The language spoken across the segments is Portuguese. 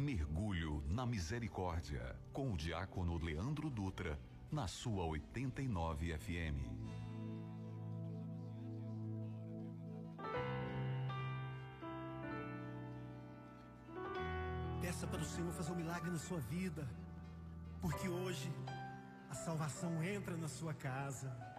Mergulho na Misericórdia, com o diácono Leandro Dutra, na sua 89 FM. Peça para o Senhor fazer um milagre na sua vida, porque hoje a salvação entra na sua casa.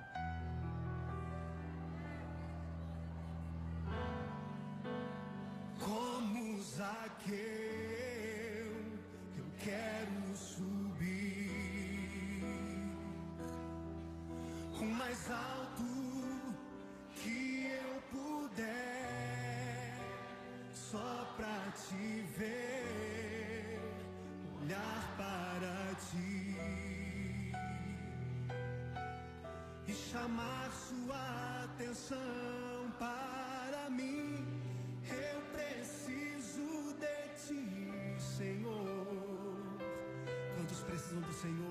Chamar sua atenção para mim. Eu preciso de ti, Senhor precisam do Senhor.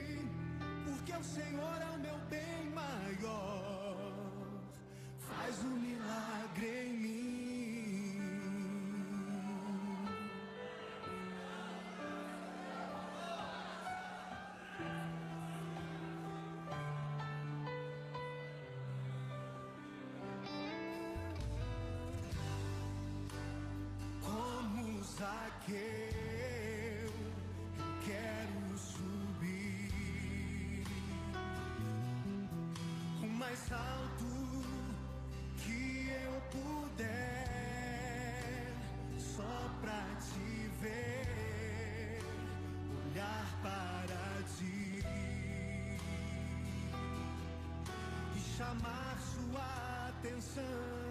porque o Senhor é o meu bem maior. Faz um milagre em mim. Chamar sua atenção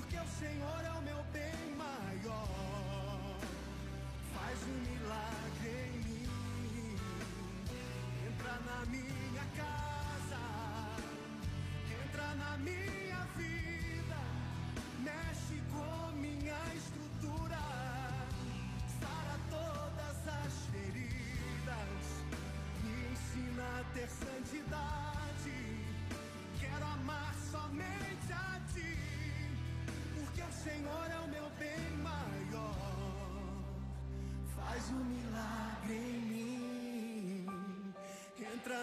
porque o Senhor é o meu bem maior. Faz um milagre em mim. Entra na minha casa, entra na minha vida, mexe com minha estrutura, sara todas as feridas, me ensina a ter santidade.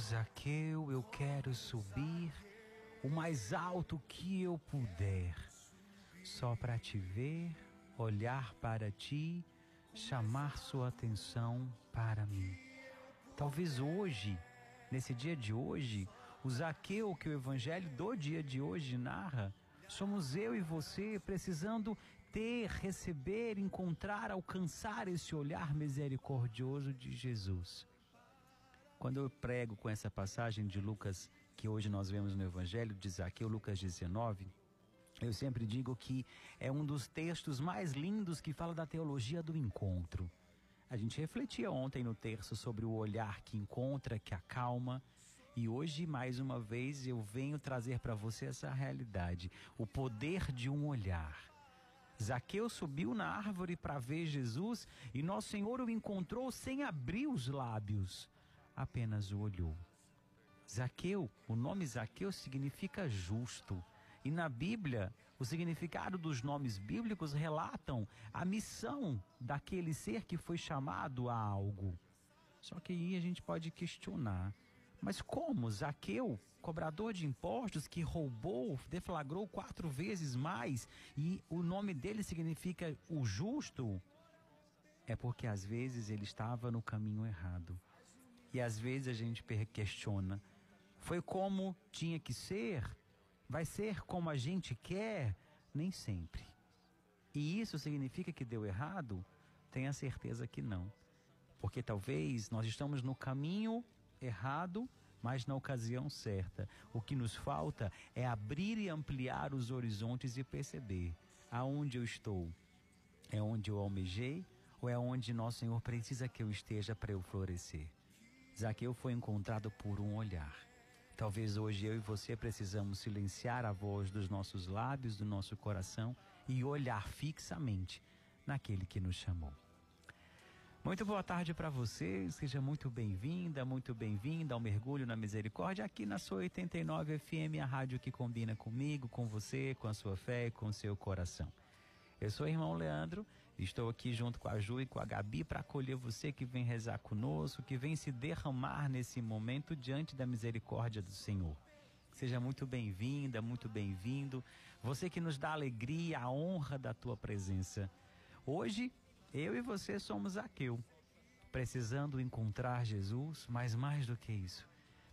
Zaqueu, eu quero subir o mais alto que eu puder, só para te ver, olhar para ti, chamar sua atenção para mim. Talvez hoje, nesse dia de hoje, o Zaqueu que o evangelho do dia de hoje narra, somos eu e você precisando ter, receber, encontrar, alcançar esse olhar misericordioso de Jesus. Quando eu prego com essa passagem de Lucas que hoje nós vemos no Evangelho de Zaqueu, Lucas 19, eu sempre digo que é um dos textos mais lindos que fala da teologia do encontro. A gente refletia ontem no terço sobre o olhar que encontra, que acalma, e hoje, mais uma vez, eu venho trazer para você essa realidade, o poder de um olhar. Zaqueu subiu na árvore para ver Jesus e nosso Senhor o encontrou sem abrir os lábios, apenas o olhou. Zaqueu, o nome Zaqueu significa justo. E na Bíblia, o significado dos nomes bíblicos relatam a missão daquele ser que foi chamado a algo. Só que aí a gente pode questionar: mas como Zaqueu, cobrador de impostos que roubou, deflagrou quatro vezes mais e o nome dele significa o justo? É porque às vezes ele estava no caminho errado. E às vezes a gente questiona: foi como tinha que ser? Vai ser como a gente quer? Nem sempre. E isso significa que deu errado? Tenha certeza que não. Porque talvez nós estamos no caminho errado, mas na ocasião certa. O que nos falta é abrir e ampliar os horizontes e perceber aonde eu estou. É onde eu almejei ou é onde nosso Senhor precisa que eu esteja para eu florescer? Zaqueu foi encontrado por um olhar. Talvez hoje eu e você precisamos silenciar a voz dos nossos lábios, do nosso coração e olhar fixamente naquele que nos chamou. Muito boa tarde para você, seja muito bem-vinda, muito bem-vinda ao Mergulho na Misericórdia aqui na sua 89 FM, a rádio que combina comigo, com você, com a sua fé e com seu coração. Eu sou o irmão Leandro Estou aqui junto com a Ju e com a Gabi para acolher você que vem rezar conosco, que vem se derramar nesse momento diante da misericórdia do Senhor. Seja muito bem-vinda, muito bem-vindo. Você que nos dá alegria, a honra da tua presença. Hoje, eu e você somos Aqueu, precisando encontrar Jesus, mas mais do que isso,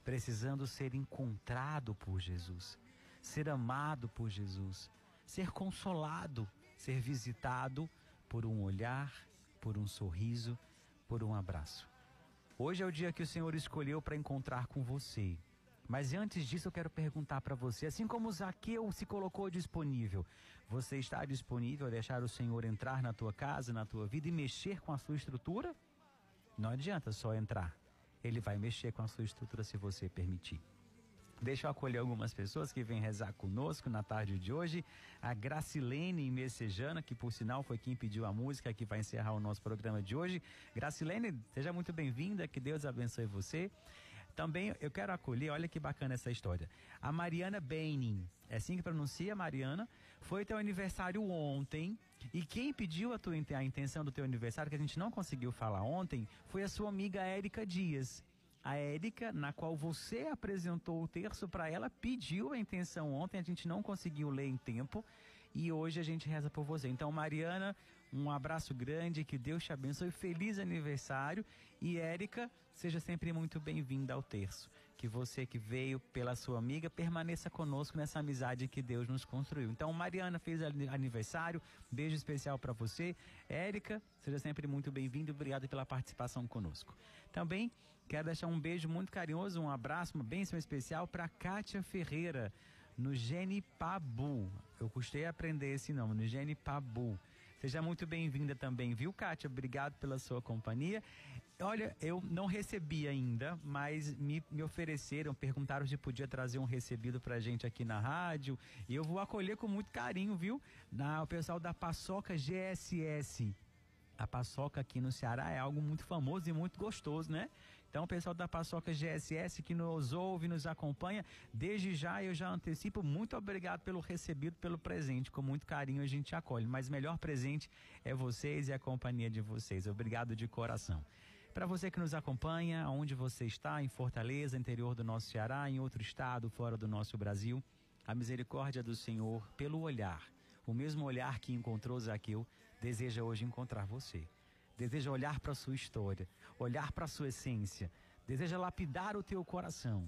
precisando ser encontrado por Jesus, ser amado por Jesus, ser consolado, ser visitado por um olhar, por um sorriso, por um abraço. Hoje é o dia que o Senhor escolheu para encontrar com você. Mas antes disso, eu quero perguntar para você: assim como Zaqueu se colocou disponível, você está disponível a deixar o Senhor entrar na tua casa, na tua vida e mexer com a sua estrutura? Não adianta só entrar. Ele vai mexer com a sua estrutura se você permitir. Deixa eu acolher algumas pessoas que vêm rezar conosco na tarde de hoje. A Gracilene Messejana, que por sinal foi quem pediu a música que vai encerrar o nosso programa de hoje. Gracilene, seja muito bem-vinda, que Deus abençoe você. Também eu quero acolher, olha que bacana essa história. A Mariana Beinin, é assim que pronuncia Mariana, foi teu aniversário ontem. E quem pediu a, tua, a intenção do teu aniversário, que a gente não conseguiu falar ontem, foi a sua amiga Érica Dias a Érica, na qual você apresentou o terço para ela, pediu a intenção ontem, a gente não conseguiu ler em tempo e hoje a gente reza por você. Então, Mariana, um abraço grande, que Deus te abençoe, feliz aniversário e Érica, seja sempre muito bem-vinda ao terço. Que você que veio pela sua amiga permaneça conosco nessa amizade que Deus nos construiu. Então, Mariana fez aniversário, beijo especial para você. Érica, seja sempre muito bem-vindo obrigado pela participação conosco. Também Quero deixar um beijo muito carinhoso, um abraço, uma bênção especial para Kátia Ferreira, no Genipabu. Eu custei aprender esse nome, no Genipabu. Seja muito bem-vinda também, viu, Kátia? Obrigado pela sua companhia. Olha, eu não recebi ainda, mas me, me ofereceram, perguntaram se podia trazer um recebido pra gente aqui na rádio. E eu vou acolher com muito carinho, viu? Na, o pessoal da Paçoca GSS A paçoca aqui no Ceará é algo muito famoso e muito gostoso, né? Então, o pessoal da Paçoca GSS que nos ouve, nos acompanha, desde já eu já antecipo, muito obrigado pelo recebido, pelo presente. Com muito carinho a gente acolhe. Mas melhor presente é vocês e a companhia de vocês. Obrigado de coração. Para você que nos acompanha, onde você está, em Fortaleza, interior do nosso Ceará, em outro estado, fora do nosso Brasil, a misericórdia do Senhor, pelo olhar, o mesmo olhar que encontrou Zaqueu, deseja hoje encontrar você. Deseja olhar para a sua história, olhar para a sua essência, deseja lapidar o teu coração.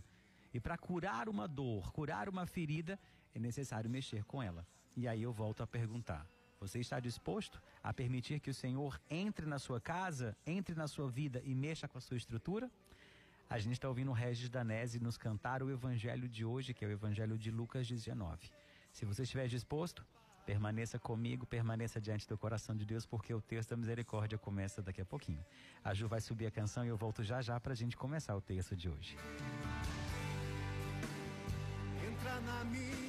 E para curar uma dor, curar uma ferida, é necessário mexer com ela. E aí eu volto a perguntar: você está disposto a permitir que o Senhor entre na sua casa, entre na sua vida e mexa com a sua estrutura? A gente está ouvindo o Regis Danese nos cantar o evangelho de hoje, que é o evangelho de Lucas 19. Se você estiver disposto, Permaneça comigo, permaneça diante do coração de Deus, porque o texto da misericórdia começa daqui a pouquinho. A Ju vai subir a canção e eu volto já já para a gente começar o texto de hoje. Entra na minha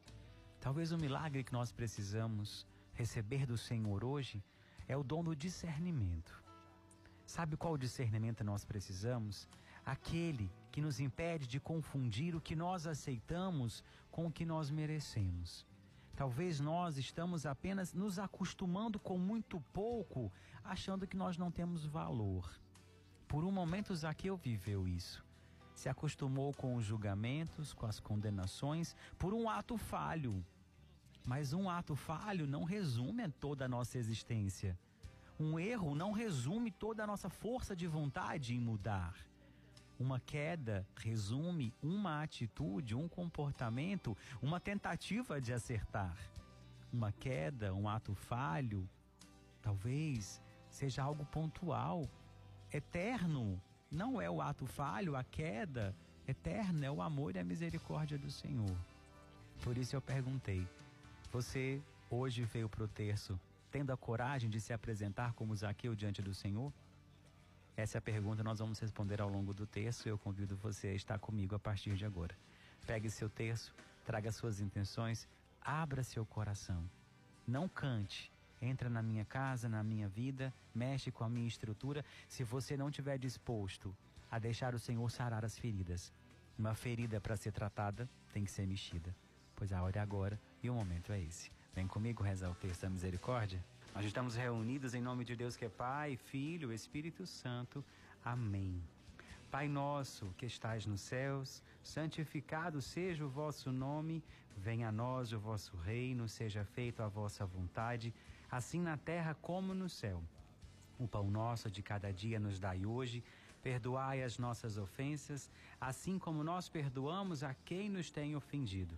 Talvez o milagre que nós precisamos receber do Senhor hoje é o dom do discernimento. Sabe qual discernimento nós precisamos? Aquele que nos impede de confundir o que nós aceitamos com o que nós merecemos. Talvez nós estamos apenas nos acostumando com muito pouco, achando que nós não temos valor. Por um momento, Zaqueu viveu isso. Se acostumou com os julgamentos, com as condenações, por um ato falho. Mas um ato falho não resume toda a nossa existência. Um erro não resume toda a nossa força de vontade em mudar. Uma queda resume uma atitude, um comportamento, uma tentativa de acertar. Uma queda, um ato falho, talvez seja algo pontual, eterno. Não é o ato falho, a queda eterna é o amor e a misericórdia do Senhor. Por isso eu perguntei: você hoje veio para o terço tendo a coragem de se apresentar como Zaqueu diante do Senhor? Essa é a pergunta nós vamos responder ao longo do texto e eu convido você a estar comigo a partir de agora. Pegue seu texto, traga suas intenções, abra seu coração. Não cante. Entra na minha casa, na minha vida, mexe com a minha estrutura, se você não estiver disposto a deixar o Senhor sarar as feridas. Uma ferida para ser tratada tem que ser mexida. Pois a hora é agora e o momento é esse. Vem comigo rezar o texto da misericórdia? Nós estamos reunidos em nome de Deus que é Pai, Filho, Espírito Santo. Amém. Pai nosso que estais nos céus, santificado seja o vosso nome, venha a nós o vosso reino, seja feita a vossa vontade, assim na terra como no céu. O pão nosso de cada dia nos dai hoje, perdoai as nossas ofensas, assim como nós perdoamos a quem nos tem ofendido,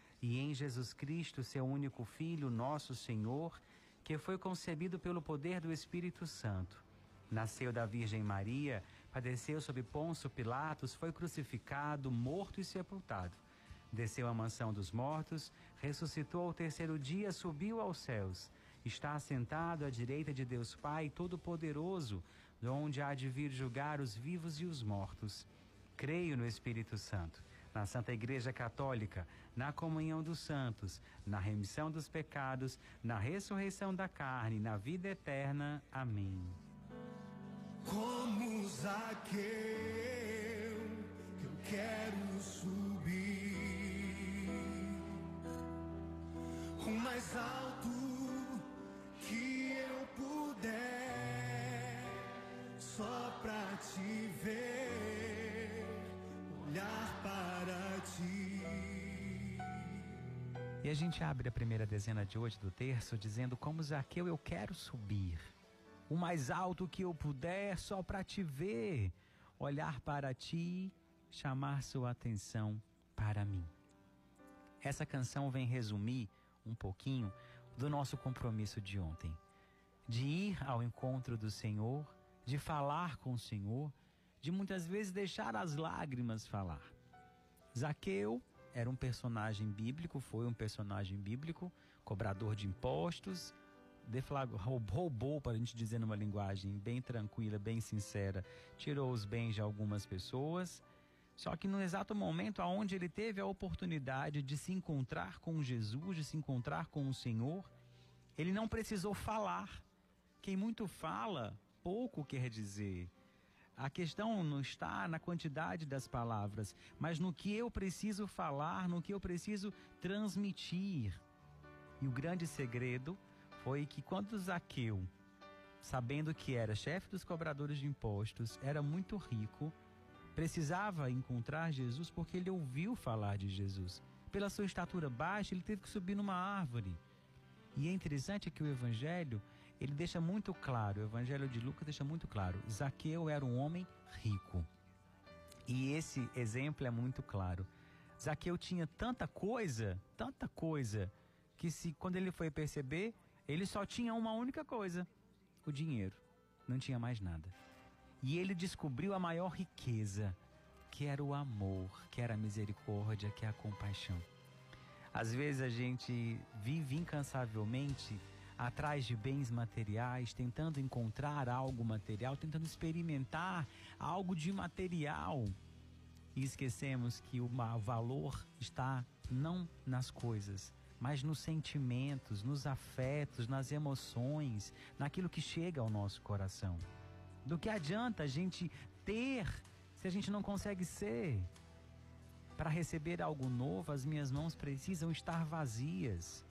e em Jesus Cristo, seu único Filho, nosso Senhor que foi concebido pelo poder do Espírito Santo. Nasceu da Virgem Maria, padeceu sob Ponço Pilatos, foi crucificado, morto e sepultado. Desceu à mansão dos mortos, ressuscitou ao terceiro dia, subiu aos céus está assentado à direita de Deus Pai Todo-Poderoso, de onde há de vir julgar os vivos e os mortos. Creio no Espírito Santo, na Santa Igreja Católica, na comunhão dos santos, na remissão dos pecados, na ressurreição da carne, na vida eterna. Amém. Como Zaqueu, eu quero subir o mais alto que eu puder, só pra te ver, olhar para ti. E a gente abre a primeira dezena de hoje do terço dizendo: Como Zaqueu, eu quero subir o mais alto que eu puder, só para te ver, olhar para ti, chamar sua atenção para mim. Essa canção vem resumir um pouquinho do nosso compromisso de ontem, de ir ao encontro do Senhor, de falar com o Senhor, de muitas vezes deixar as lágrimas falar. Zaqueu era um personagem bíblico, foi um personagem bíblico, cobrador de impostos, roubou, para a gente dizer numa linguagem bem tranquila, bem sincera, tirou os bens de algumas pessoas. Só que no exato momento aonde ele teve a oportunidade de se encontrar com Jesus, de se encontrar com o Senhor, ele não precisou falar. Quem muito fala, pouco quer dizer. A questão não está na quantidade das palavras, mas no que eu preciso falar, no que eu preciso transmitir. E o grande segredo foi que quando Zaqueu, sabendo que era chefe dos cobradores de impostos, era muito rico, precisava encontrar Jesus porque ele ouviu falar de Jesus. Pela sua estatura baixa, ele teve que subir numa árvore. E é interessante que o evangelho, ele deixa muito claro, o evangelho de Lucas deixa muito claro, Zaqueu era um homem rico. E esse exemplo é muito claro. Zaqueu tinha tanta coisa, tanta coisa, que se quando ele foi perceber, ele só tinha uma única coisa: o dinheiro. Não tinha mais nada. E ele descobriu a maior riqueza, que era o amor, que era a misericórdia, que é a compaixão. Às vezes a gente vive incansavelmente atrás de bens materiais, tentando encontrar algo material, tentando experimentar algo de material. E esquecemos que o valor está não nas coisas, mas nos sentimentos, nos afetos, nas emoções, naquilo que chega ao nosso coração. Do que adianta a gente ter se a gente não consegue ser? Para receber algo novo, as minhas mãos precisam estar vazias.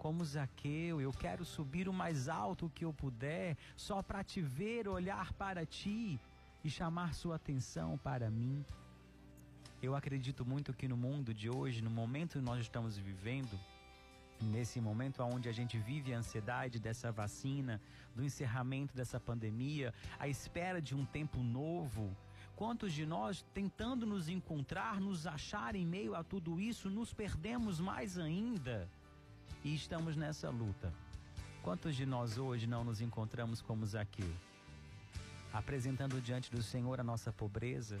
Como Zaqueu, eu quero subir o mais alto que eu puder, só para te ver, olhar para ti e chamar sua atenção para mim. Eu acredito muito que no mundo de hoje, no momento que nós estamos vivendo, nesse momento onde a gente vive a ansiedade dessa vacina, do encerramento dessa pandemia, a espera de um tempo novo. Quantos de nós, tentando nos encontrar, nos achar em meio a tudo isso, nos perdemos mais ainda e estamos nessa luta? Quantos de nós hoje não nos encontramos como Zaqueu? Apresentando diante do Senhor a nossa pobreza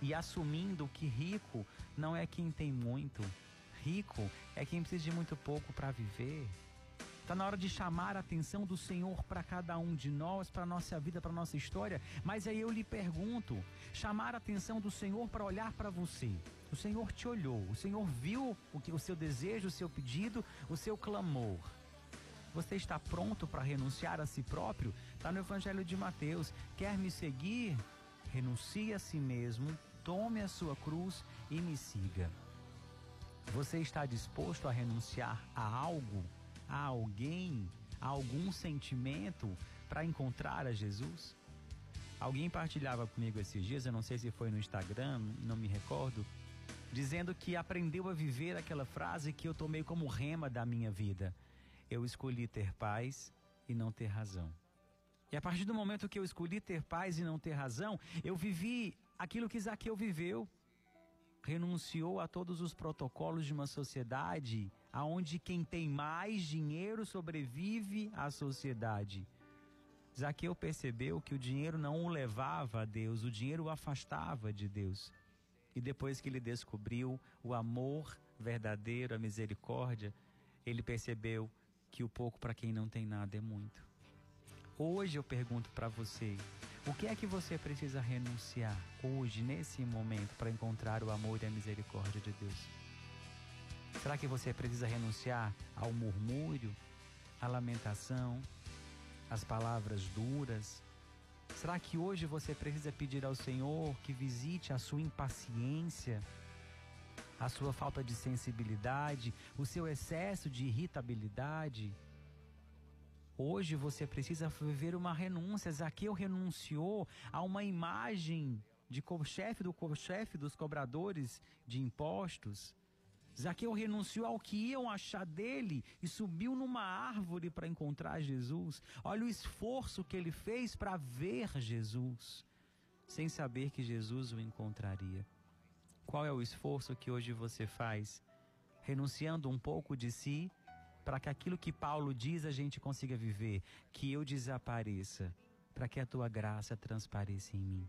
e assumindo que rico não é quem tem muito, rico é quem precisa de muito pouco para viver. Está na hora de chamar a atenção do Senhor para cada um de nós, para a nossa vida, para a nossa história. Mas aí eu lhe pergunto: chamar a atenção do Senhor para olhar para você. O Senhor te olhou, o Senhor viu o, que, o seu desejo, o seu pedido, o seu clamor. Você está pronto para renunciar a si próprio? Está no Evangelho de Mateus. Quer me seguir? Renuncie a si mesmo, tome a sua cruz e me siga. Você está disposto a renunciar a algo, a alguém, a algum sentimento para encontrar a Jesus? Alguém partilhava comigo esses dias, eu não sei se foi no Instagram, não me recordo, dizendo que aprendeu a viver aquela frase que eu tomei como rema da minha vida. Eu escolhi ter paz e não ter razão. E a partir do momento que eu escolhi ter paz e não ter razão, eu vivi aquilo que Zaqueu viveu renunciou a todos os protocolos de uma sociedade aonde quem tem mais dinheiro sobrevive à sociedade. Zaqueu percebeu que o dinheiro não o levava a Deus, o dinheiro o afastava de Deus. E depois que ele descobriu o amor verdadeiro, a misericórdia, ele percebeu que o pouco para quem não tem nada é muito. Hoje eu pergunto para você, o que é que você precisa renunciar hoje, nesse momento, para encontrar o amor e a misericórdia de Deus? Será que você precisa renunciar ao murmúrio, à lamentação, às palavras duras? Será que hoje você precisa pedir ao Senhor que visite a sua impaciência, a sua falta de sensibilidade, o seu excesso de irritabilidade? Hoje você precisa viver uma renúncia. Zaqueu renunciou a uma imagem de chefe do chefe dos cobradores de impostos. Zaqueu renunciou ao que iam achar dele e subiu numa árvore para encontrar Jesus. Olha o esforço que ele fez para ver Jesus, sem saber que Jesus o encontraria. Qual é o esforço que hoje você faz? Renunciando um pouco de si para que aquilo que Paulo diz a gente consiga viver, que eu desapareça, para que a tua graça transpareça em mim.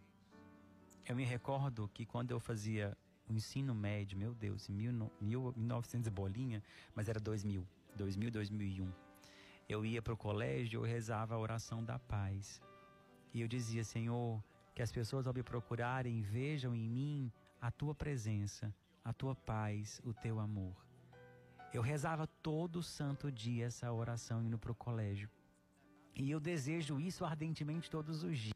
Eu me recordo que quando eu fazia o ensino médio, meu Deus, em 1900 bolinha, mas era 2000, 2000, 2001. Eu ia para o colégio, eu rezava a oração da paz. E eu dizia, Senhor, que as pessoas ao me procurarem vejam em mim a tua presença, a tua paz, o teu amor. Eu rezava todo santo dia essa oração indo para o colégio. E eu desejo isso ardentemente todos os dias.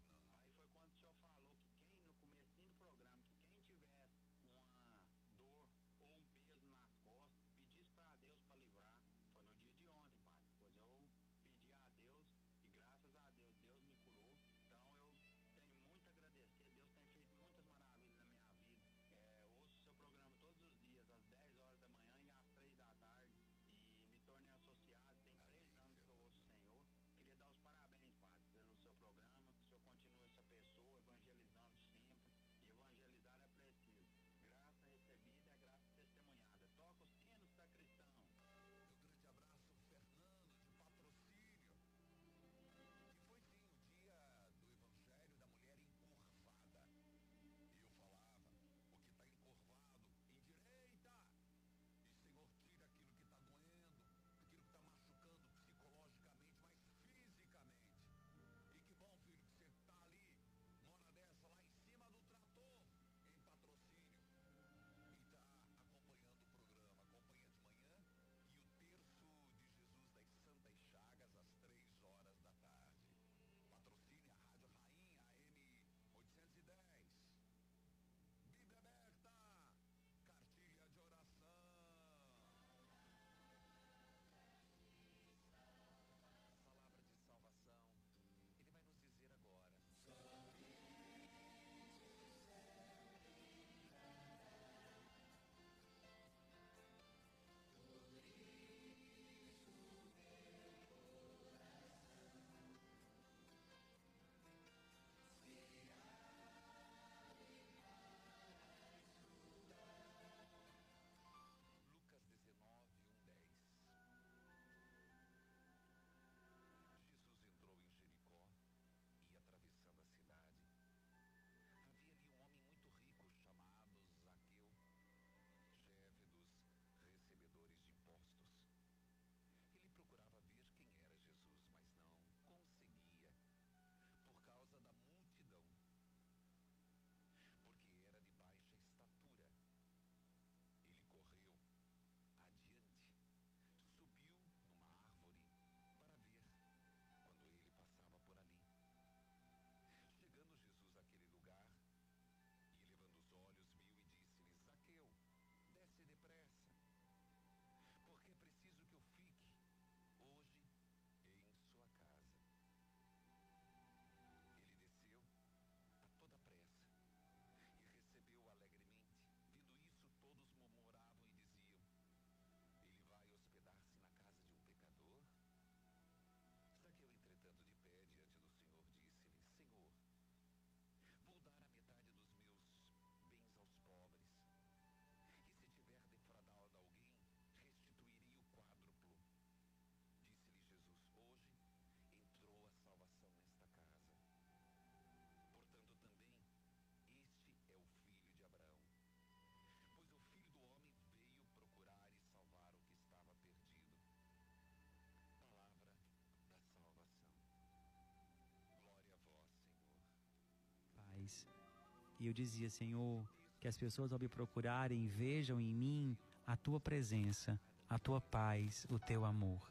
E eu dizia, Senhor, que as pessoas ao me procurarem vejam em mim a tua presença, a tua paz, o teu amor.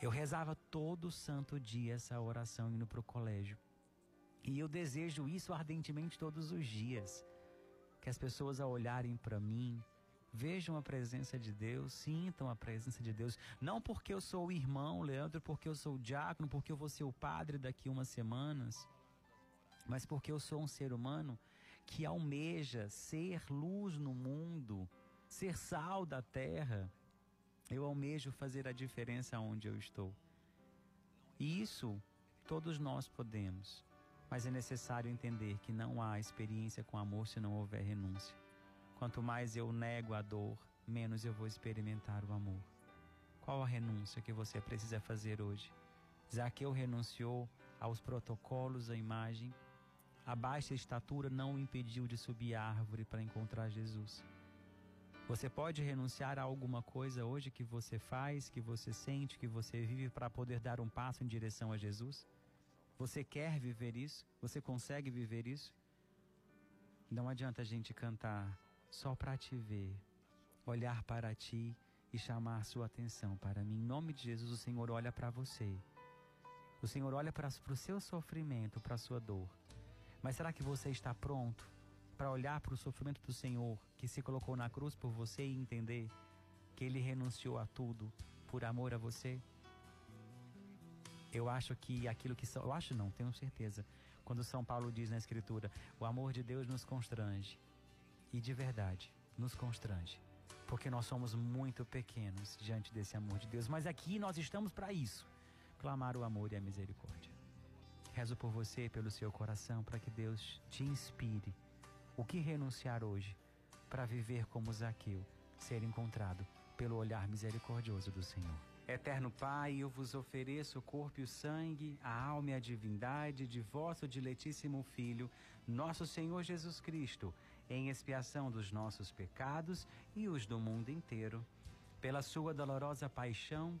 Eu rezava todo santo dia essa oração indo para o colégio. E eu desejo isso ardentemente todos os dias. Que as pessoas ao olharem para mim, vejam a presença de Deus, sintam a presença de Deus. Não porque eu sou o irmão, Leandro, porque eu sou o diácono, porque eu vou ser o padre daqui umas semanas, mas porque eu sou um ser humano que almeja ser luz no mundo, ser sal da terra. Eu almejo fazer a diferença onde eu estou. E isso todos nós podemos. Mas é necessário entender que não há experiência com amor se não houver renúncia. Quanto mais eu nego a dor, menos eu vou experimentar o amor. Qual a renúncia que você precisa fazer hoje? Zaqueu renunciou aos protocolos, à imagem. A baixa estatura não o impediu de subir a árvore para encontrar Jesus. Você pode renunciar a alguma coisa hoje que você faz, que você sente, que você vive para poder dar um passo em direção a Jesus? Você quer viver isso? Você consegue viver isso? Não adianta a gente cantar só para te ver, olhar para ti e chamar sua atenção para mim. Em nome de Jesus, o Senhor olha para você. O Senhor olha para o seu sofrimento, para a sua dor. Mas será que você está pronto para olhar para o sofrimento do Senhor que se colocou na cruz por você e entender que ele renunciou a tudo por amor a você? Eu acho que aquilo que são, eu acho não, tenho certeza. Quando São Paulo diz na escritura, o amor de Deus nos constrange. E de verdade, nos constrange. Porque nós somos muito pequenos diante desse amor de Deus, mas aqui nós estamos para isso, clamar o amor e a misericórdia. Rezo por você, pelo seu coração, para que Deus te inspire. O que renunciar hoje para viver como Zaqueu, ser encontrado pelo olhar misericordioso do Senhor. Eterno Pai, eu vos ofereço o corpo e o sangue, a alma e a divindade de vosso diletíssimo Filho, nosso Senhor Jesus Cristo, em expiação dos nossos pecados e os do mundo inteiro. Pela sua dolorosa paixão,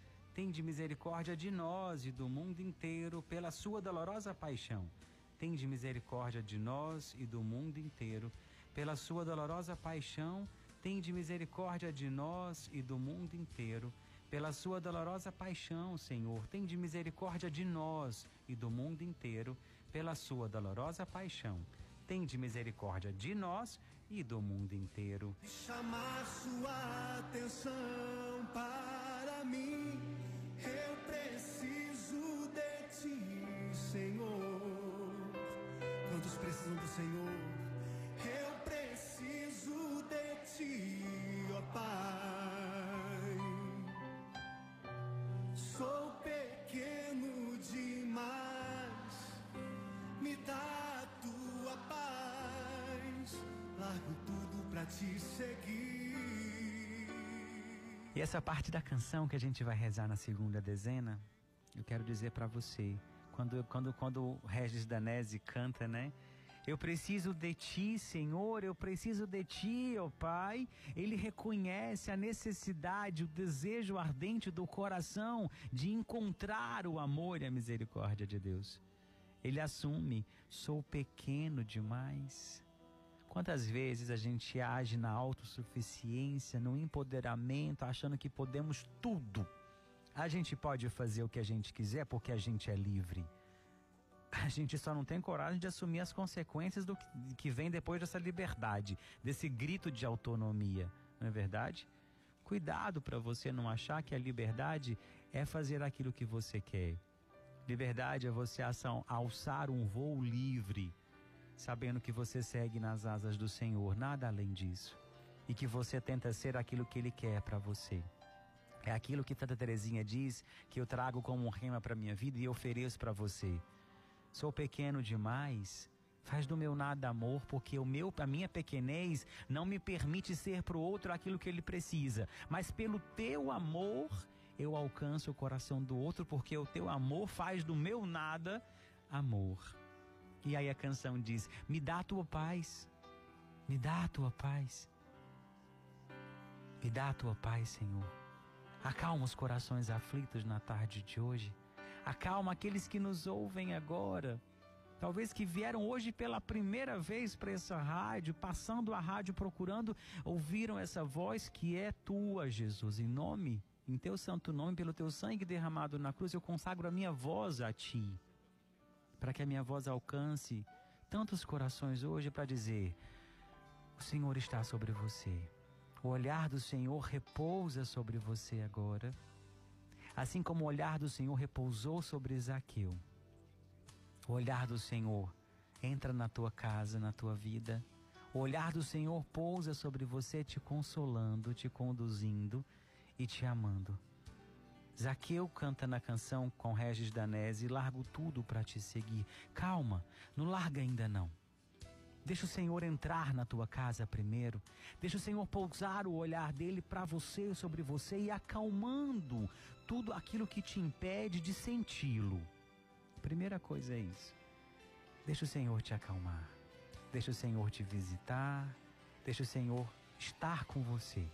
tende misericórdia de nós e do mundo inteiro, pela sua dolorosa paixão, tende misericórdia de nós e do mundo inteiro, pela sua dolorosa paixão, tende misericórdia de nós e do mundo inteiro, pela sua dolorosa paixão, Senhor, tem de misericórdia de nós e do mundo inteiro. Pela sua dolorosa paixão, tem de misericórdia de nós e do mundo inteiro. Chamar sua atenção para mim, Quantos precisam do Senhor? Eu preciso de ti, ó Pai. Sou pequeno demais, me dá a tua paz. Largo tudo pra te seguir. E essa parte da canção que a gente vai rezar na segunda dezena, eu quero dizer para você, quando quando quando o Regis Danese canta, né? Eu preciso de ti, Senhor, eu preciso de ti, ó Pai. Ele reconhece a necessidade, o desejo ardente do coração de encontrar o amor e a misericórdia de Deus. Ele assume: sou pequeno demais. Quantas vezes a gente age na autossuficiência, no empoderamento, achando que podemos tudo? A gente pode fazer o que a gente quiser porque a gente é livre a gente só não tem coragem de assumir as consequências do que, que vem depois dessa liberdade, desse grito de autonomia, não é verdade? Cuidado para você não achar que a liberdade é fazer aquilo que você quer. Liberdade é você alçar um voo livre, sabendo que você segue nas asas do Senhor, nada além disso. E que você tenta ser aquilo que Ele quer para você. É aquilo que Tanta Terezinha diz que eu trago como um rema para minha vida e ofereço para você. Sou pequeno demais, Faz do meu nada amor, porque o meu, a minha pequenez não me permite ser para o outro aquilo que ele precisa. Mas pelo teu amor, eu alcanço o coração do outro, porque o teu amor faz do meu nada amor. E aí a canção diz: Me dá a tua paz, me dá a tua paz, me dá a tua paz, Senhor. Acalma os corações aflitos na tarde de hoje. Acalma aqueles que nos ouvem agora. Talvez que vieram hoje pela primeira vez para essa rádio, passando a rádio procurando, ouviram essa voz que é tua, Jesus, em nome, em teu santo nome, pelo teu sangue derramado na cruz, eu consagro a minha voz a ti para que a minha voz alcance tantos corações hoje para dizer: O Senhor está sobre você. O olhar do Senhor repousa sobre você agora, assim como o olhar do Senhor repousou sobre Zaqueu. O olhar do Senhor entra na tua casa, na tua vida. O olhar do Senhor pousa sobre você, te consolando, te conduzindo e te amando. Zaqueu canta na canção com Regis Danese, largo tudo para te seguir. Calma, não larga ainda não. Deixa o Senhor entrar na tua casa primeiro. Deixa o Senhor pousar o olhar dele para você, sobre você e acalmando tudo aquilo que te impede de senti-lo. Primeira coisa é isso. Deixa o Senhor te acalmar. Deixa o Senhor te visitar. Deixa o Senhor estar com você.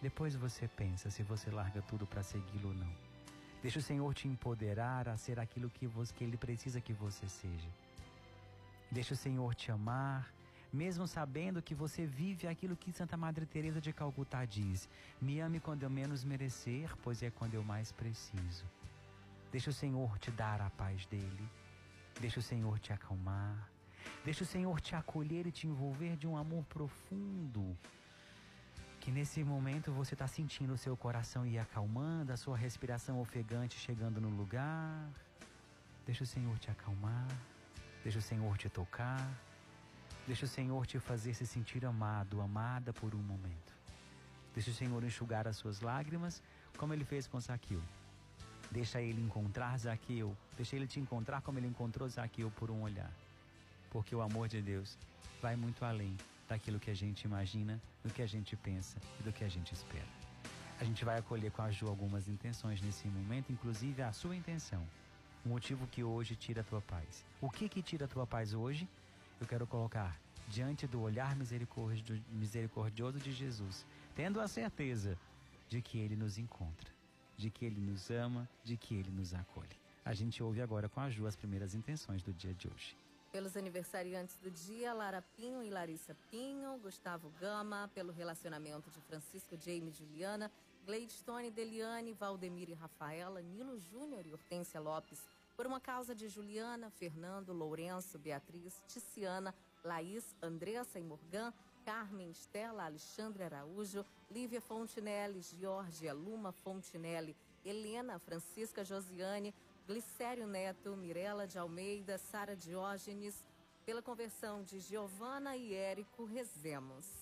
Depois você pensa se você larga tudo para segui-lo ou não. Deixa o Senhor te empoderar a ser aquilo que, você, que Ele precisa que você seja. Deixa o Senhor te amar, mesmo sabendo que você vive aquilo que Santa Madre Teresa de Calcutá diz: "Me ame quando eu menos merecer, pois é quando eu mais preciso". Deixa o Senhor te dar a paz dele. Deixa o Senhor te acalmar. Deixa o Senhor te acolher e te envolver de um amor profundo que nesse momento você está sentindo o seu coração ir acalmando, a sua respiração ofegante chegando no lugar. Deixa o Senhor te acalmar, deixa o Senhor te tocar, deixa o Senhor te fazer se sentir amado, amada por um momento. Deixa o Senhor enxugar as suas lágrimas, como ele fez com Zaqueu. Deixa ele encontrar Zaqueu, deixa ele te encontrar como ele encontrou Zaqueu por um olhar. Porque o amor de Deus vai muito além daquilo que a gente imagina, do que a gente pensa e do que a gente espera. A gente vai acolher com a Ju algumas intenções nesse momento, inclusive a sua intenção. O motivo que hoje tira a tua paz. O que que tira a tua paz hoje? Eu quero colocar diante do olhar misericordioso de Jesus, tendo a certeza de que Ele nos encontra, de que Ele nos ama, de que Ele nos acolhe. A gente ouve agora com a Ju as primeiras intenções do dia de hoje. Pelos aniversariantes do dia, Lara Pinho e Larissa Pinho, Gustavo Gama, pelo relacionamento de Francisco, Jamie e Juliana, Gladstone, Deliane, Valdemir e Rafaela, Nilo Júnior e Hortência Lopes, por uma causa de Juliana, Fernando, Lourenço, Beatriz, Ticiana, Laís, Andressa e Morgan, Carmen, Estela, Alexandre Araújo, Lívia Fontinelli, Georgia, Luma Fontinelli, Helena, Francisca Josiane, Glicério Neto, Mirela de Almeida, Sara Diógenes, pela conversão de Giovana e Érico, rezemos.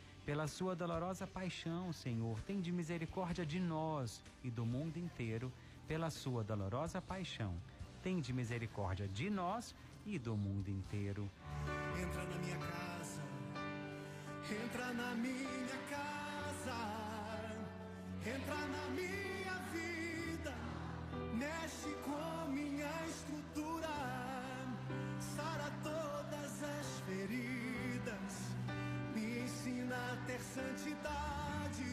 Pela sua dolorosa paixão, Senhor, tende misericórdia de nós e do mundo inteiro. Pela sua dolorosa paixão, tende misericórdia de nós e do mundo inteiro. Entra na minha casa, entra na minha casa, entra na minha mexe com minha estrutura, sara todas as feridas, ter santidade.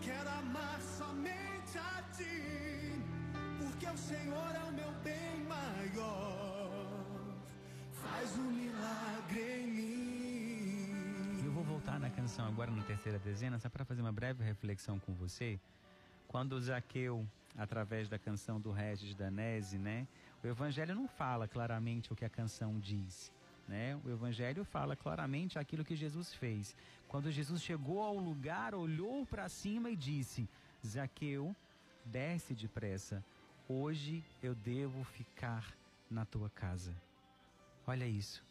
Quero amar somente a ti, porque o Senhor é o meu bem maior. Faz um milagre em mim. Eu vou voltar na canção agora na terceira dezena, só para fazer uma breve reflexão com você. Quando Zaqueu, através da canção do Regis Danese, né? O evangelho não fala claramente o que a canção diz. Né? O Evangelho fala claramente aquilo que Jesus fez. Quando Jesus chegou ao lugar, olhou para cima e disse: Zaqueu, desce depressa. Hoje eu devo ficar na tua casa. Olha isso.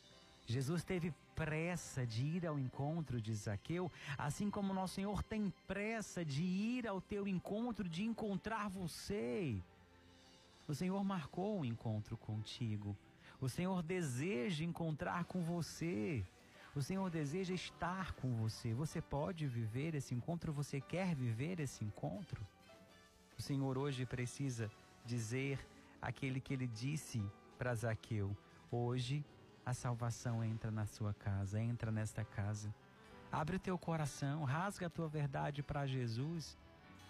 Jesus teve pressa de ir ao encontro de Zaqueu, assim como nosso Senhor tem pressa de ir ao teu encontro, de encontrar você. O Senhor marcou um encontro contigo. O Senhor deseja encontrar com você. O Senhor deseja estar com você. Você pode viver esse encontro? Você quer viver esse encontro? O Senhor hoje precisa dizer aquele que ele disse para Zaqueu: Hoje a salvação entra na sua casa, entra nesta casa. Abre o teu coração, rasga a tua verdade para Jesus.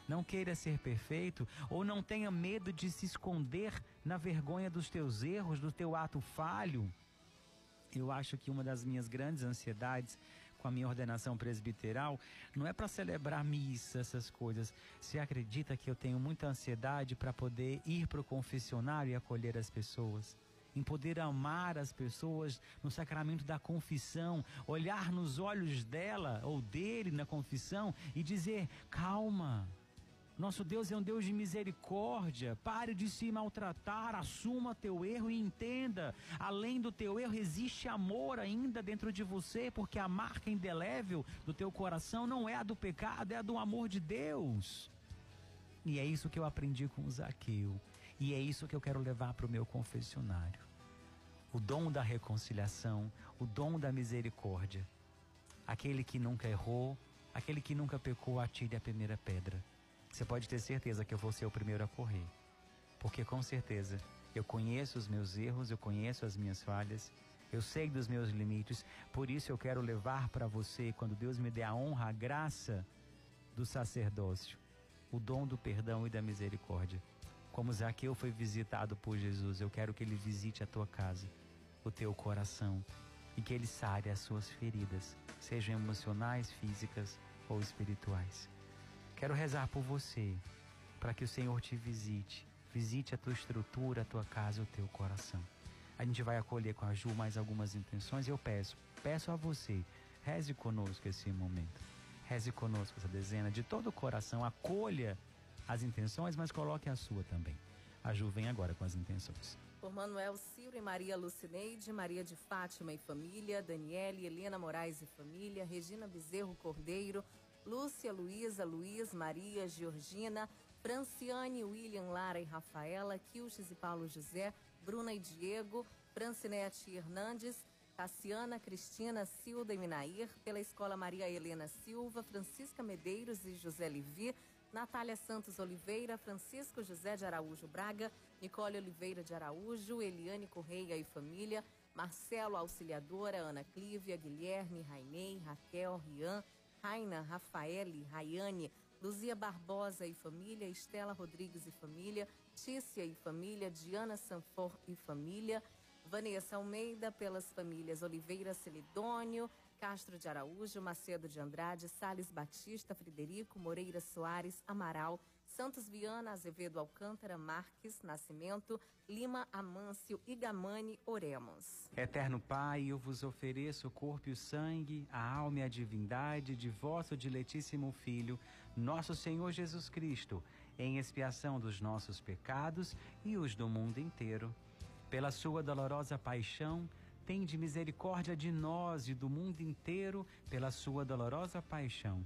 Não queira ser perfeito ou não tenha medo de se esconder na vergonha dos teus erros, do teu ato falho. Eu acho que uma das minhas grandes ansiedades com a minha ordenação presbiteral não é para celebrar missa, essas coisas. Você acredita que eu tenho muita ansiedade para poder ir para o confessionário e acolher as pessoas? Em poder amar as pessoas no sacramento da confissão, olhar nos olhos dela ou dele na confissão e dizer: calma, nosso Deus é um Deus de misericórdia. Pare de se maltratar, assuma teu erro e entenda. Além do teu erro, existe amor ainda dentro de você, porque a marca indelével do teu coração não é a do pecado, é a do amor de Deus. E é isso que eu aprendi com o Zaqueu. E é isso que eu quero levar para o meu confessionário. O dom da reconciliação, o dom da misericórdia. Aquele que nunca errou, aquele que nunca pecou, atire a primeira pedra. Você pode ter certeza que eu vou ser o primeiro a correr. Porque com certeza eu conheço os meus erros, eu conheço as minhas falhas, eu sei dos meus limites, por isso eu quero levar para você, quando Deus me der a honra, a graça do sacerdócio, o dom do perdão e da misericórdia. Como Zaqueu foi visitado por Jesus, eu quero que ele visite a tua casa, o teu coração, e que ele sare as suas feridas, sejam emocionais, físicas ou espirituais. Quero rezar por você, para que o Senhor te visite, visite a tua estrutura, a tua casa, o teu coração. A gente vai acolher com a Ju mais algumas intenções e eu peço, peço a você, reze conosco esse momento. Reze conosco essa dezena de todo o coração, acolha as intenções, mas coloque a sua também. A Ju vem agora com as intenções. Por Manuel Ciro e Maria Lucineide, Maria de Fátima e família, Daniele, Helena Moraes e família, Regina Bezerro Cordeiro, Lúcia, Luísa, Luiz, Maria, Georgina, Franciane, William, Lara e Rafaela, Quilches e Paulo José, Bruna e Diego, Francinete Hernandes, Cassiana, Cristina, Silda e Minair, pela Escola Maria Helena Silva, Francisca Medeiros e José Livi, Natália Santos Oliveira, Francisco José de Araújo Braga, Nicole Oliveira de Araújo, Eliane Correia e família, Marcelo Auxiliadora, Ana Clívia, Guilherme, Rainei, Raquel, Rian, Raina, Rafaele, Rayane, Luzia Barbosa e família, Estela Rodrigues e família, Tícia e família, Diana Sanfor e família, Vanessa Almeida pelas famílias Oliveira Celidônio, Castro de Araújo, Macedo de Andrade, Sales Batista, Frederico, Moreira Soares, Amaral, Santos Viana, Azevedo Alcântara, Marques, Nascimento, Lima, Amâncio, Igamani, oremos. Eterno Pai, eu vos ofereço o corpo e o sangue, a alma e a divindade de vosso diletíssimo Filho, nosso Senhor Jesus Cristo, em expiação dos nossos pecados e os do mundo inteiro. Pela sua dolorosa paixão, tende misericórdia de nós e do mundo inteiro pela sua dolorosa paixão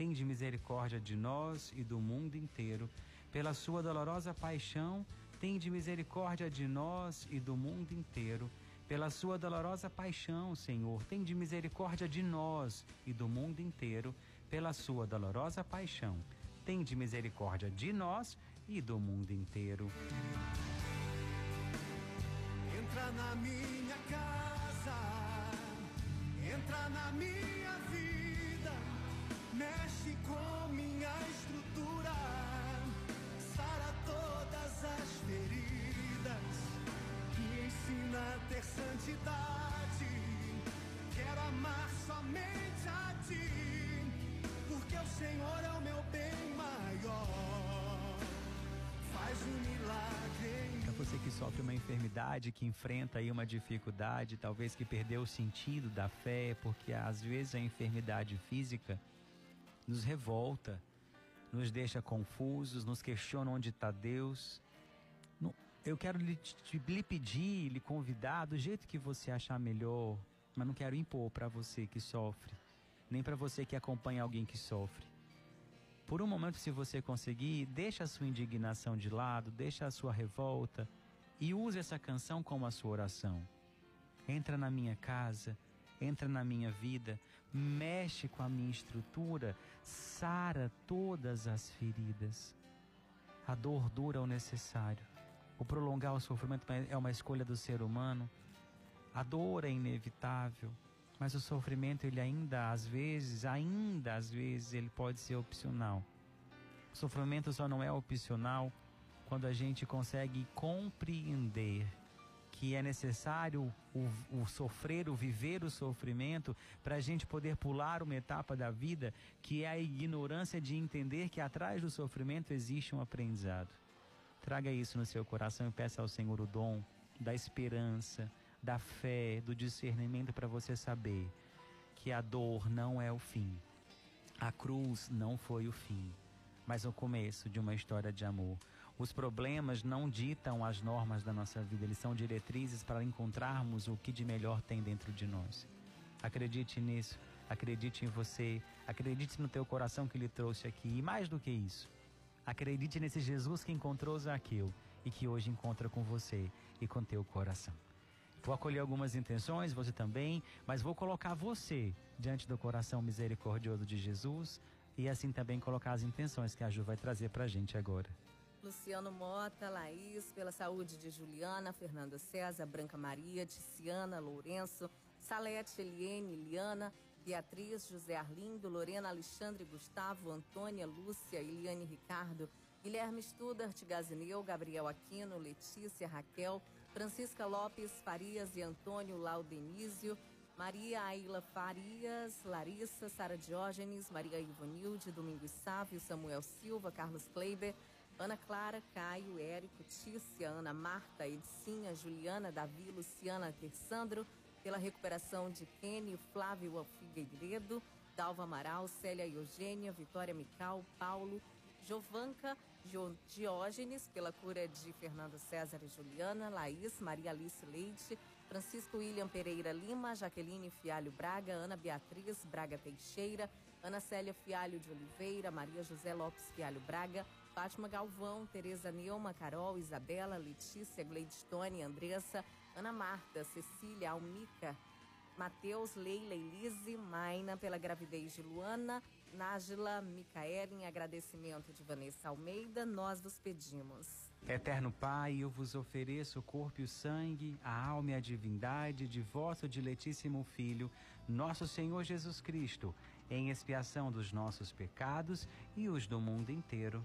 tende misericórdia de nós e do mundo inteiro, pela sua dolorosa paixão, tende misericórdia de nós e do mundo inteiro. Pela sua dolorosa paixão, Senhor, tende misericórdia de nós e do mundo inteiro. Pela sua dolorosa paixão, tende misericórdia de nós e do mundo inteiro. Entra na minha casa, entra na minha vida, mexe com minha estrutura, sara todas as feridas, me ensina a ter santidade. Quero amar somente a ti, porque o Senhor é o meu bem maior. Faz um milagre Para você que sofre uma enfermidade, que enfrenta aí uma dificuldade, talvez que perdeu o sentido da fé, porque às vezes a enfermidade física nos revolta, nos deixa confusos, nos questiona onde está Deus. Eu quero lhe, lhe pedir, lhe convidar do jeito que você achar melhor, mas não quero impor para você que sofre, nem para você que acompanha alguém que sofre. Por um momento, se você conseguir, deixa a sua indignação de lado, deixa a sua revolta e use essa canção como a sua oração. Entra na minha casa, entra na minha vida, mexe com a minha estrutura, sara todas as feridas. A dor dura o necessário. O prolongar o sofrimento é uma escolha do ser humano. A dor é inevitável, mas o sofrimento ele ainda às vezes, ainda às vezes ele pode ser opcional. O sofrimento só não é opcional quando a gente consegue compreender que é necessário o, o sofrer, o viver o sofrimento, para a gente poder pular uma etapa da vida que é a ignorância de entender que atrás do sofrimento existe um aprendizado. Traga isso no seu coração e peça ao Senhor o dom da esperança, da fé, do discernimento para você saber que a dor não é o fim. A cruz não foi o fim, mas o começo de uma história de amor. Os problemas não ditam as normas da nossa vida, eles são diretrizes para encontrarmos o que de melhor tem dentro de nós. Acredite nisso, acredite em você, acredite no teu coração que lhe trouxe aqui. E mais do que isso, acredite nesse Jesus que encontrou Zaqueu e que hoje encontra com você e com teu coração. Vou acolher algumas intenções, você também, mas vou colocar você diante do coração misericordioso de Jesus e assim também colocar as intenções que a Ju vai trazer pra gente agora. Luciano Mota, Laís, pela saúde de Juliana, Fernanda César, Branca Maria, Ticiana, Lourenço, Salete, Eliene, Liana, Beatriz, José Arlindo, Lorena, Alexandre, Gustavo, Antônia, Lúcia, Eliane Ricardo, Guilherme Studart, Gazineu, Gabriel Aquino, Letícia, Raquel, Francisca Lopes, Farias e Antônio Laudenísio, Maria Aila Farias, Larissa, Sara Diógenes, Maria Ivonilde, Domingos Sávio, Samuel Silva, Carlos Kleiber, Ana Clara, Caio, Érico, Tícia, Ana Marta, Edicinha, Juliana, Davi, Luciana, Tersandro, pela recuperação de Kenny, Flávio Figueiredo, Dalva Amaral, Célia Eugênia, Vitória Mical, Paulo, Jovanca, Jo- Diógenes, pela cura de Fernando César e Juliana, Laís, Maria Alice Leite, Francisco William Pereira Lima, Jaqueline Fialho Braga, Ana Beatriz Braga Teixeira, Ana Célia Fialho de Oliveira, Maria José Lopes Fialho Braga, Fátima Galvão, Tereza Neuma, Carol, Isabela, Letícia, Gleidstone, Andressa, Ana Marta, Cecília, Almica, Matheus, Leila, Elise, Maina, pela gravidez de Luana, Nájila, Micaela, em agradecimento de Vanessa Almeida, nós vos pedimos. Eterno Pai, eu vos ofereço o corpo e o sangue, a alma e a divindade de vosso diletíssimo Filho, nosso Senhor Jesus Cristo, em expiação dos nossos pecados e os do mundo inteiro.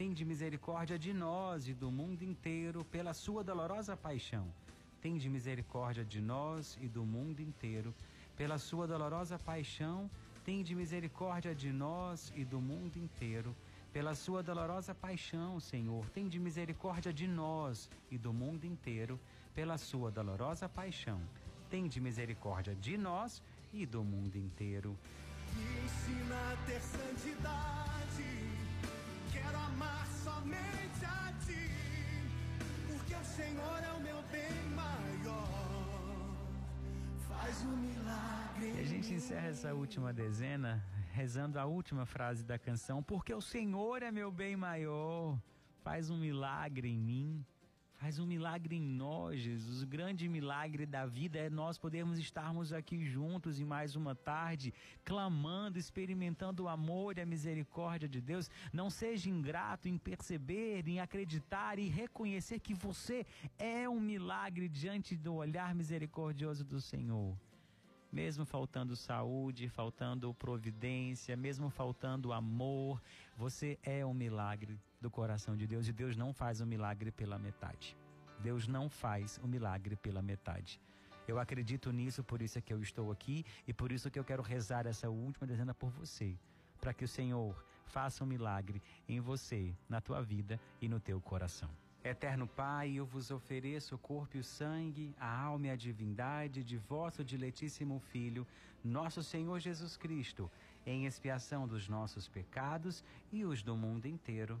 Tende misericórdia de nós e do mundo inteiro, pela sua dolorosa paixão. Tende misericórdia de nós e do mundo inteiro, pela sua dolorosa paixão. Tende misericórdia de nós e do mundo inteiro, Pela sua dolorosa paixão, Senhor, tem de misericórdia de nós e do mundo inteiro. Pela sua dolorosa paixão, tem de misericórdia de nós e do mundo inteiro. Me ensina a ter santidade. Quero amar somente a ti, porque o Senhor é o meu bem maior. Faz um milagre. E a gente encerra essa última dezena rezando a última frase da canção, porque o Senhor é meu bem maior. Faz um milagre em mim. Faz um milagre em nós, Jesus. O grande milagre da vida é nós podermos estarmos aqui juntos em mais uma tarde, clamando, experimentando o amor e a misericórdia de Deus. Não seja ingrato em perceber, em acreditar e reconhecer que você é um milagre diante do olhar misericordioso do Senhor mesmo faltando saúde, faltando providência, mesmo faltando amor, você é um milagre do coração de Deus e Deus não faz o milagre pela metade. Deus não faz o milagre pela metade. Eu acredito nisso, por isso é que eu estou aqui e por isso que eu quero rezar essa última dezena por você, para que o Senhor faça um milagre em você, na tua vida e no teu coração. Eterno Pai, eu vos ofereço o corpo e o sangue, a alma e a divindade de vosso diletíssimo Filho, nosso Senhor Jesus Cristo, em expiação dos nossos pecados e os do mundo inteiro.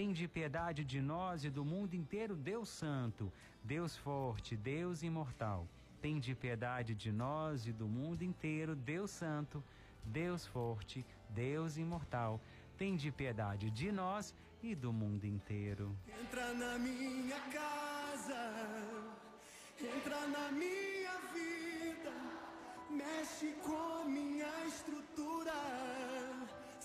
tem de piedade de nós e do mundo inteiro, Deus Santo, Deus Forte, Deus Imortal. Tem de piedade de nós e do mundo inteiro, Deus Santo, Deus Forte, Deus Imortal tem de piedade de nós e do mundo inteiro. Entra na minha casa, entra na minha vida, mexe com minha estrutura,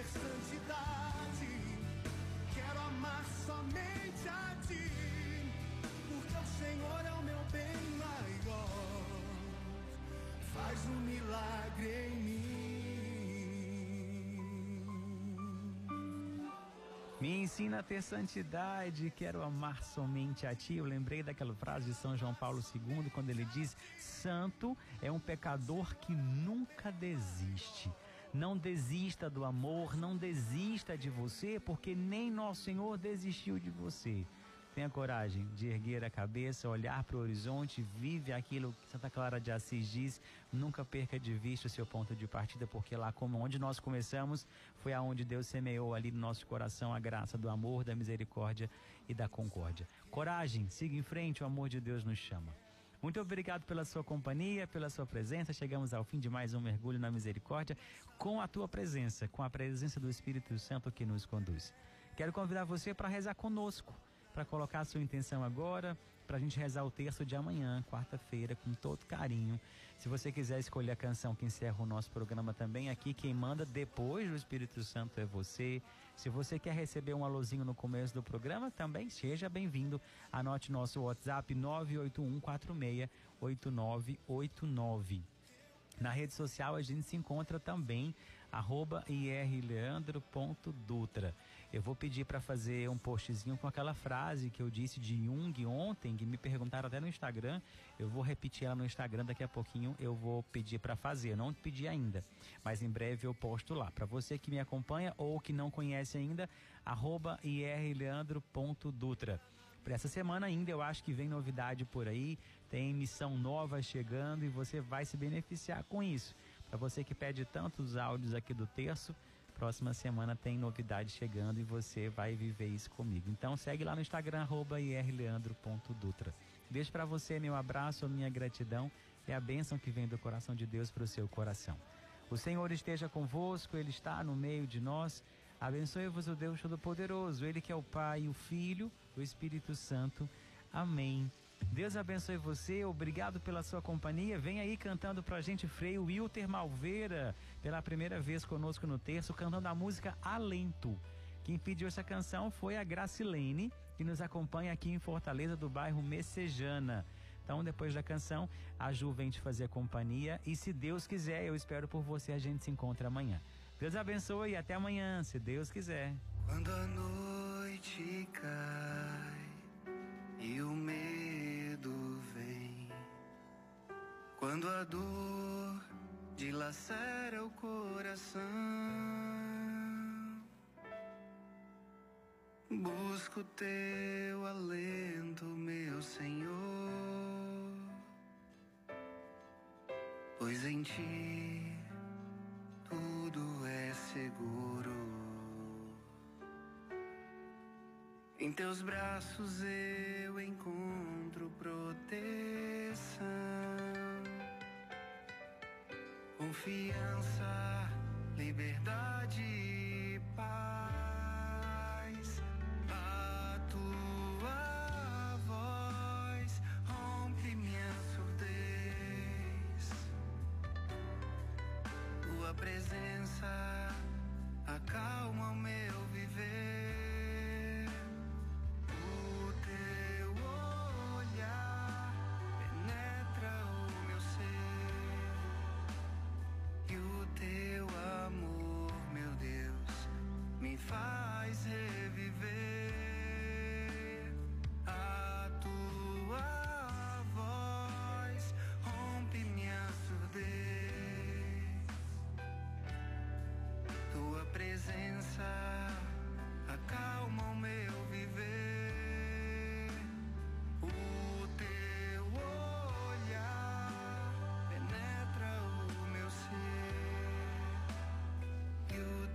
ter santidade. Quero amar somente a ti, porque o Senhor é o meu bem faz um milagre em mim. Me ensina a ter santidade, quero amar somente a ti. Eu lembrei daquela frase de São João Paulo II, quando ele diz: Santo é um pecador que nunca desiste. Não desista do amor, não desista de você, porque nem nosso Senhor desistiu de você. Tenha coragem de erguer a cabeça, olhar para o horizonte, vive aquilo que Santa Clara de Assis diz, nunca perca de vista o seu ponto de partida, porque lá como onde nós começamos, foi aonde Deus semeou ali no nosso coração a graça do amor, da misericórdia e da concórdia. Coragem, siga em frente, o amor de Deus nos chama. Muito obrigado pela sua companhia, pela sua presença. Chegamos ao fim de mais um mergulho na misericórdia com a tua presença, com a presença do Espírito Santo que nos conduz. Quero convidar você para rezar conosco para colocar a sua intenção agora, para a gente rezar o terço de amanhã, quarta-feira, com todo carinho. Se você quiser escolher a canção que encerra o nosso programa também, aqui quem manda depois do Espírito Santo é você. Se você quer receber um alôzinho no começo do programa, também seja bem-vindo. Anote nosso WhatsApp 981468989. Na rede social a gente se encontra também, arroba irleandro.dutra. Eu vou pedir para fazer um postzinho com aquela frase que eu disse de Jung ontem, que me perguntaram até no Instagram. Eu vou repetir ela no Instagram daqui a pouquinho. Eu vou pedir para fazer. Não pedi ainda, mas em breve eu posto lá. Para você que me acompanha ou que não conhece ainda, irleandro.dutra. Para essa semana ainda eu acho que vem novidade por aí, tem missão nova chegando e você vai se beneficiar com isso. Para você que pede tantos áudios aqui do terço, próxima semana tem novidade chegando e você vai viver isso comigo. Então segue lá no Instagram, irleandro.dutra. Beijo para você, meu abraço, minha gratidão e a bênção que vem do coração de Deus para o seu coração. O Senhor esteja convosco, Ele está no meio de nós. Abençoe-vos o Deus Todo-Poderoso, Ele que é o Pai, o Filho, o Espírito Santo. Amém. Deus abençoe você, obrigado pela sua companhia. Vem aí cantando pra gente Frei Wilter Malveira, pela primeira vez conosco no terço, cantando a música Alento. Quem pediu essa canção foi a Gracilene, que nos acompanha aqui em Fortaleza, do bairro Messejana. Então, depois da canção, a Ju vem te fazer companhia e se Deus quiser, eu espero por você, a gente se encontra amanhã. Deus abençoe e até amanhã, se Deus quiser. Quando a noite cai e o medo quando a dor dilacera o coração, busco teu alento, meu Senhor, pois em ti tudo é seguro. Em teus braços eu encontro proteção, confiança, liberdade e paz. A tua voz rompe minha surdez. Tua presença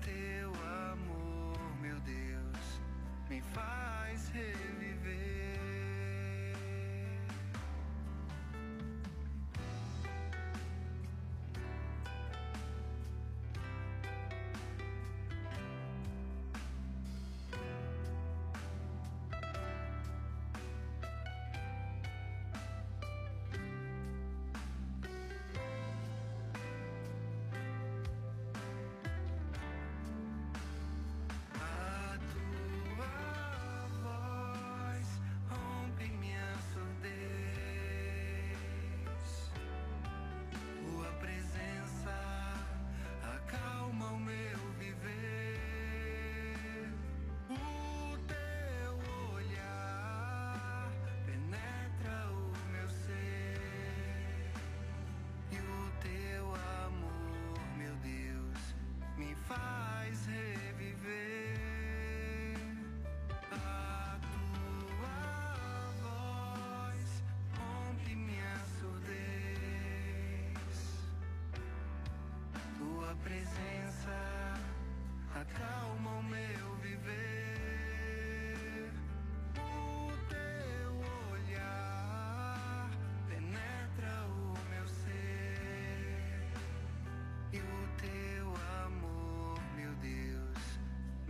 teu amor, meu Deus, me faz reviver.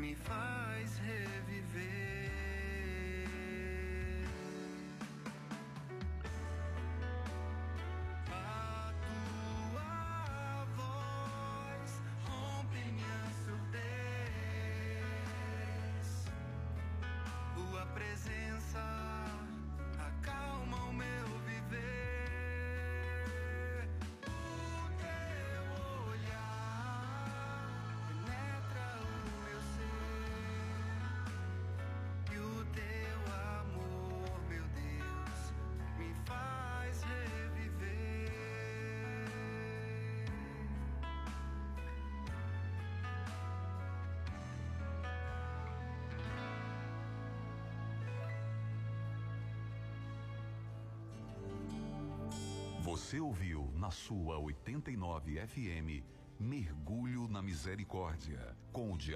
Me faz reviver. A tua voz rompe minha surdez. Tua presença Você ouviu na sua 89 FM Mergulho na Misericórdia com o